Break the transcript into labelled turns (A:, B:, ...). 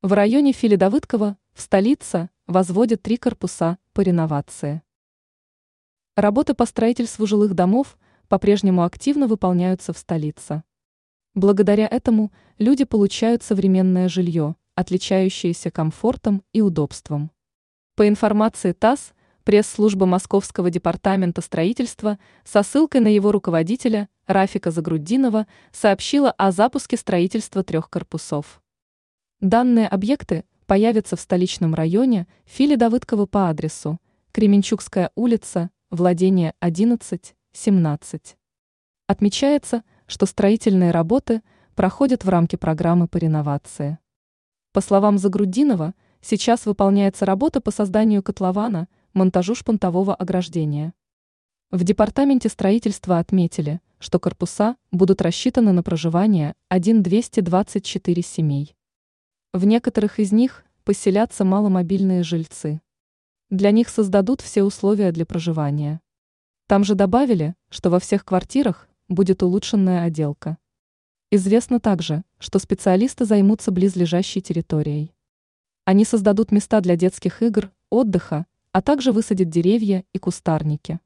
A: В районе Филидовыткова, в столице, возводят три корпуса по реновации. Работы по строительству жилых домов по-прежнему активно выполняются в столице. Благодаря этому люди получают современное жилье, отличающееся комфортом и удобством. По информации ТАСС, пресс-служба Московского департамента строительства со ссылкой на его руководителя Рафика Загруддинова сообщила о запуске строительства трех корпусов. Данные объекты появятся в столичном районе Фили Давыдкова по адресу Кременчугская улица, владение 11, 17. Отмечается, что строительные работы проходят в рамке программы по реновации. По словам Загрудинова, сейчас выполняется работа по созданию котлована, монтажу шпунтового ограждения. В департаменте строительства отметили, что корпуса будут рассчитаны на проживание 1-224 семей. В некоторых из них поселятся маломобильные жильцы. Для них создадут все условия для проживания. Там же добавили, что во всех квартирах будет улучшенная отделка. Известно также, что специалисты займутся близлежащей территорией. Они создадут места для детских игр, отдыха, а также высадят деревья и кустарники.